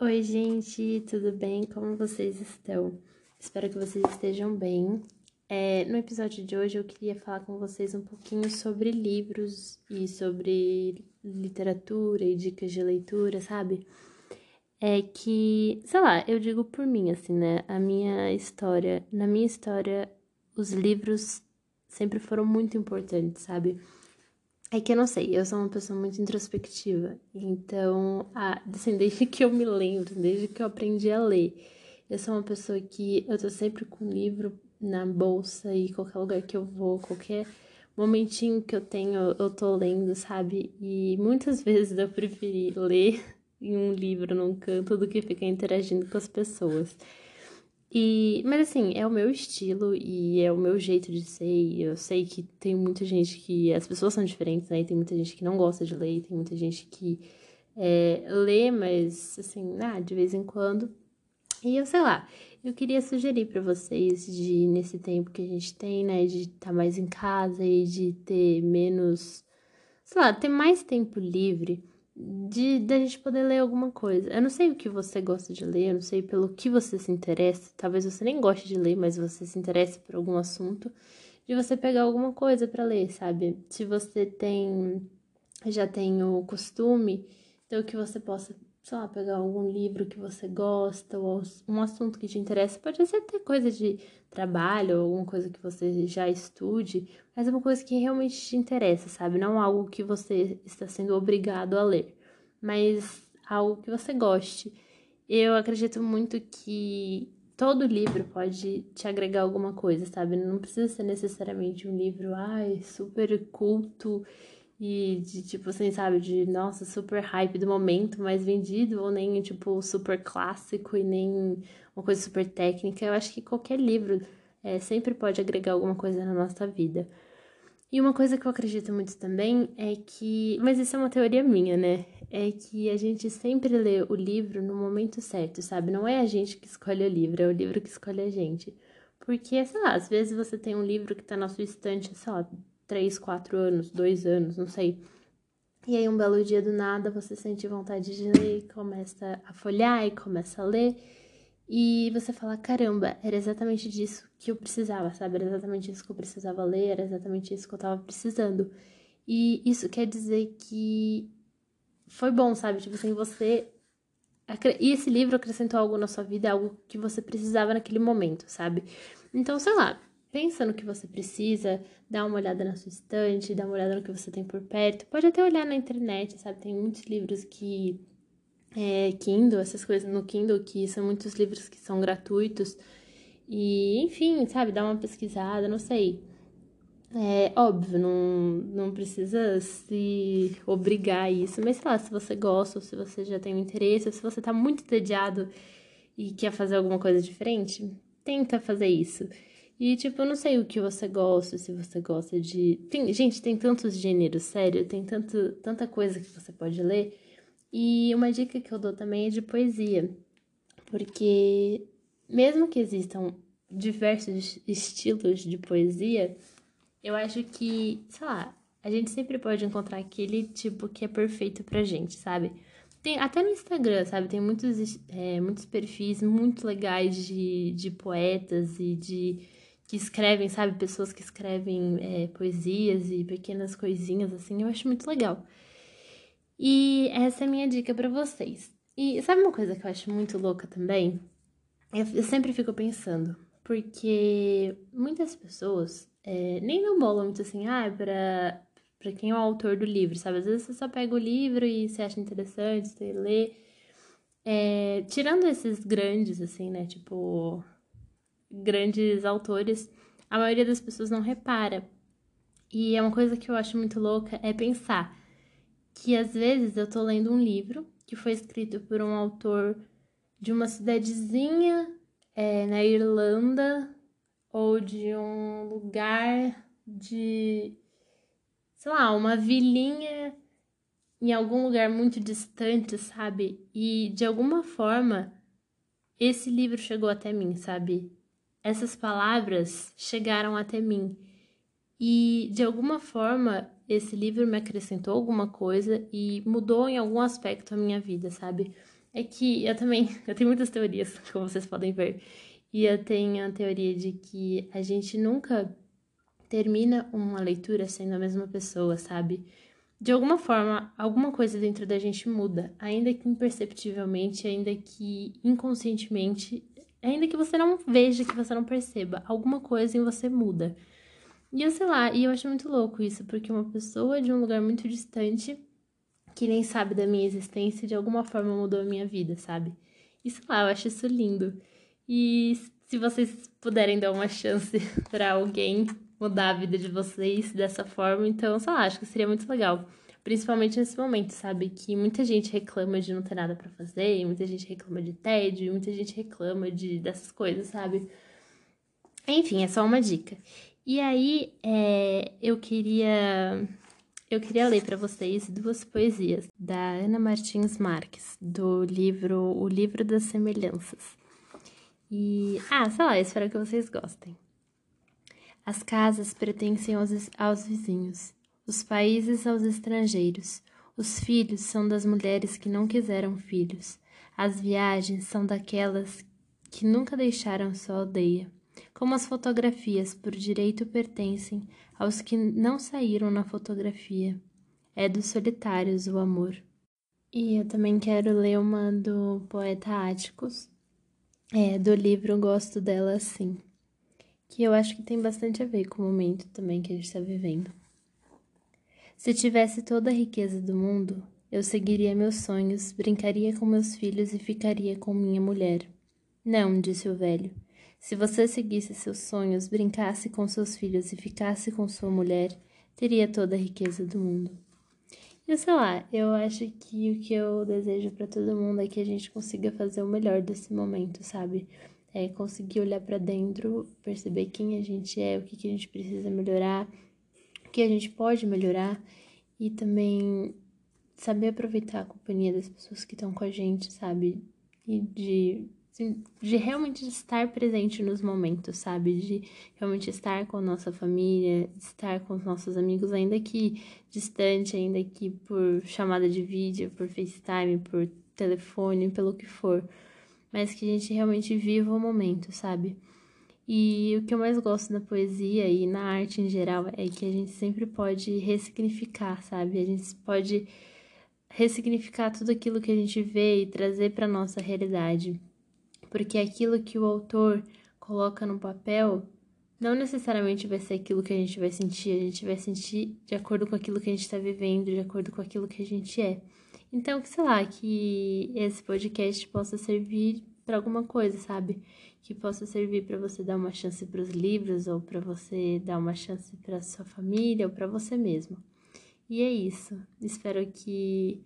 Oi, gente, tudo bem? Como vocês estão? Espero que vocês estejam bem. É, no episódio de hoje eu queria falar com vocês um pouquinho sobre livros e sobre literatura e dicas de leitura, sabe? É que, sei lá, eu digo por mim, assim, né? A minha história, na minha história, os livros sempre foram muito importantes, sabe? É que eu não sei, eu sou uma pessoa muito introspectiva. Então, assim, desde que eu me lembro, desde que eu aprendi a ler, eu sou uma pessoa que eu tô sempre com livro na bolsa e qualquer lugar que eu vou, qualquer momentinho que eu tenho, eu tô lendo, sabe? E muitas vezes eu preferi ler em um livro num canto do que ficar interagindo com as pessoas. E, mas assim, é o meu estilo e é o meu jeito de ser. E eu sei que tem muita gente que. As pessoas são diferentes, né? E tem muita gente que não gosta de ler, tem muita gente que é, lê, mas assim, ah, de vez em quando. E eu sei lá, eu queria sugerir para vocês de, nesse tempo que a gente tem, né, de estar tá mais em casa e de ter menos. Sei lá, ter mais tempo livre de da gente poder ler alguma coisa. Eu não sei o que você gosta de ler, eu não sei pelo que você se interessa. Talvez você nem goste de ler, mas você se interesse por algum assunto. De você pegar alguma coisa para ler, sabe? Se você tem já tem o costume, então que você possa sei lá, pegar algum livro que você gosta ou um assunto que te interessa. Pode ser até coisa de trabalho ou alguma coisa que você já estude, mas é uma coisa que realmente te interessa, sabe? Não algo que você está sendo obrigado a ler, mas algo que você goste. Eu acredito muito que todo livro pode te agregar alguma coisa, sabe? Não precisa ser necessariamente um livro, ai, super culto e de tipo assim, sabe, de nossa, super hype do momento, mais vendido, ou nem tipo super clássico e nem uma coisa super técnica. Eu acho que qualquer livro é, sempre pode agregar alguma coisa na nossa vida. E uma coisa que eu acredito muito também é que, mas isso é uma teoria minha, né? É que a gente sempre lê o livro no momento certo, sabe? Não é a gente que escolhe o livro, é o livro que escolhe a gente. Porque, sei lá, às vezes você tem um livro que tá na sua estante, sei lá, três, quatro anos, dois anos, não sei. E aí, um belo dia do nada, você sente vontade de ler, começa a folhar e começa a ler. E você fala: caramba, era exatamente disso que eu precisava, sabe? Era exatamente isso que eu precisava ler, era exatamente isso que eu tava precisando. E isso quer dizer que foi bom, sabe? Tipo assim, você. E esse livro acrescentou algo na sua vida, algo que você precisava naquele momento, sabe? Então, sei lá, pensa no que você precisa, dá uma olhada na sua estante, dá uma olhada no que você tem por perto. Pode até olhar na internet, sabe? Tem muitos livros que. É, Kindle, essas coisas no Kindle, que são muitos livros que são gratuitos. E, enfim, sabe? Dá uma pesquisada, não sei. É óbvio, não, não precisa se obrigar a isso, mas sei lá, se você gosta, ou se você já tem um interesse, ou se você tá muito entediado e quer fazer alguma coisa diferente, tenta fazer isso. E, tipo, eu não sei o que você gosta, se você gosta de. Tem, gente, tem tantos gêneros, sério, tem tanto, tanta coisa que você pode ler. E uma dica que eu dou também é de poesia. Porque, mesmo que existam diversos estilos de poesia, eu acho que, sei lá, a gente sempre pode encontrar aquele tipo que é perfeito pra gente, sabe? Tem, até no Instagram, sabe? Tem muitos, é, muitos perfis muito legais de, de poetas e de que escrevem, sabe? Pessoas que escrevem é, poesias e pequenas coisinhas assim, eu acho muito legal. E essa é a minha dica para vocês. E sabe uma coisa que eu acho muito louca também? Eu, eu sempre fico pensando, porque muitas pessoas é, nem não bolam muito assim, ah, é pra, pra quem é o autor do livro, sabe? Às vezes você só pega o livro e você acha interessante, você lê. É, tirando esses grandes, assim, né? Tipo, grandes autores, a maioria das pessoas não repara. E é uma coisa que eu acho muito louca é pensar que às vezes eu tô lendo um livro que foi escrito por um autor de uma cidadezinha é, na Irlanda ou de um lugar de, sei lá, uma vilinha em algum lugar muito distante, sabe? E de alguma forma esse livro chegou até mim, sabe? Essas palavras chegaram até mim. E de alguma forma esse livro me acrescentou alguma coisa e mudou em algum aspecto a minha vida, sabe? é que eu também, eu tenho muitas teorias, como vocês podem ver. E eu tenho a teoria de que a gente nunca termina uma leitura sendo a mesma pessoa, sabe? De alguma forma, alguma coisa dentro da gente muda, ainda que imperceptivelmente, ainda que inconscientemente, ainda que você não veja, que você não perceba, alguma coisa em você muda. E eu sei lá, e eu acho muito louco isso, porque uma pessoa de um lugar muito distante, que nem sabe da minha existência, de alguma forma mudou a minha vida, sabe? E sei lá, eu acho isso lindo. E se vocês puderem dar uma chance para alguém mudar a vida de vocês dessa forma, então, sei lá, acho que seria muito legal. Principalmente nesse momento, sabe? Que muita gente reclama de não ter nada para fazer, muita gente reclama de tédio, muita gente reclama de dessas coisas, sabe? Enfim, é só uma dica. E aí, é, eu queria eu queria ler para vocês duas poesias da Ana Martins Marques, do livro O Livro das Semelhanças. E, ah, sei lá, espero que vocês gostem. As casas pertencem aos, aos vizinhos, os países aos estrangeiros, os filhos são das mulheres que não quiseram filhos, as viagens são daquelas que nunca deixaram sua aldeia. Como as fotografias por direito pertencem aos que não saíram na fotografia. É dos solitários o amor. E eu também quero ler uma do poeta Áticos, é, do livro Gosto dela Assim, que eu acho que tem bastante a ver com o momento também que a gente está vivendo. Se tivesse toda a riqueza do mundo, eu seguiria meus sonhos, brincaria com meus filhos e ficaria com minha mulher. Não, disse o velho. Se você seguisse seus sonhos, brincasse com seus filhos e ficasse com sua mulher, teria toda a riqueza do mundo. E sei lá, eu acho que o que eu desejo para todo mundo é que a gente consiga fazer o melhor desse momento, sabe? É conseguir olhar para dentro, perceber quem a gente é, o que, que a gente precisa melhorar, que a gente pode melhorar e também saber aproveitar a companhia das pessoas que estão com a gente, sabe? E de de realmente estar presente nos momentos, sabe? De realmente estar com a nossa família, estar com os nossos amigos, ainda que distante, ainda que por chamada de vídeo, por FaceTime, por telefone, pelo que for. Mas que a gente realmente viva o momento, sabe? E o que eu mais gosto na poesia e na arte em geral é que a gente sempre pode ressignificar, sabe? A gente pode ressignificar tudo aquilo que a gente vê e trazer para nossa realidade porque aquilo que o autor coloca no papel não necessariamente vai ser aquilo que a gente vai sentir, a gente vai sentir de acordo com aquilo que a gente está vivendo, de acordo com aquilo que a gente é. Então, sei lá, que esse podcast possa servir para alguma coisa, sabe? Que possa servir para você dar uma chance para os livros, ou para você dar uma chance para sua família, ou para você mesmo. E é isso. Espero que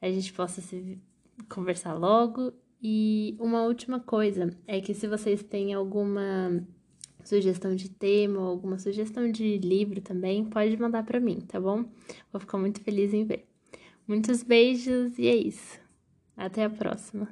a gente possa se conversar logo e uma última coisa é que se vocês têm alguma sugestão de tema ou alguma sugestão de livro também, pode mandar para mim, tá bom? Vou ficar muito feliz em ver. Muitos beijos e é isso. Até a próxima.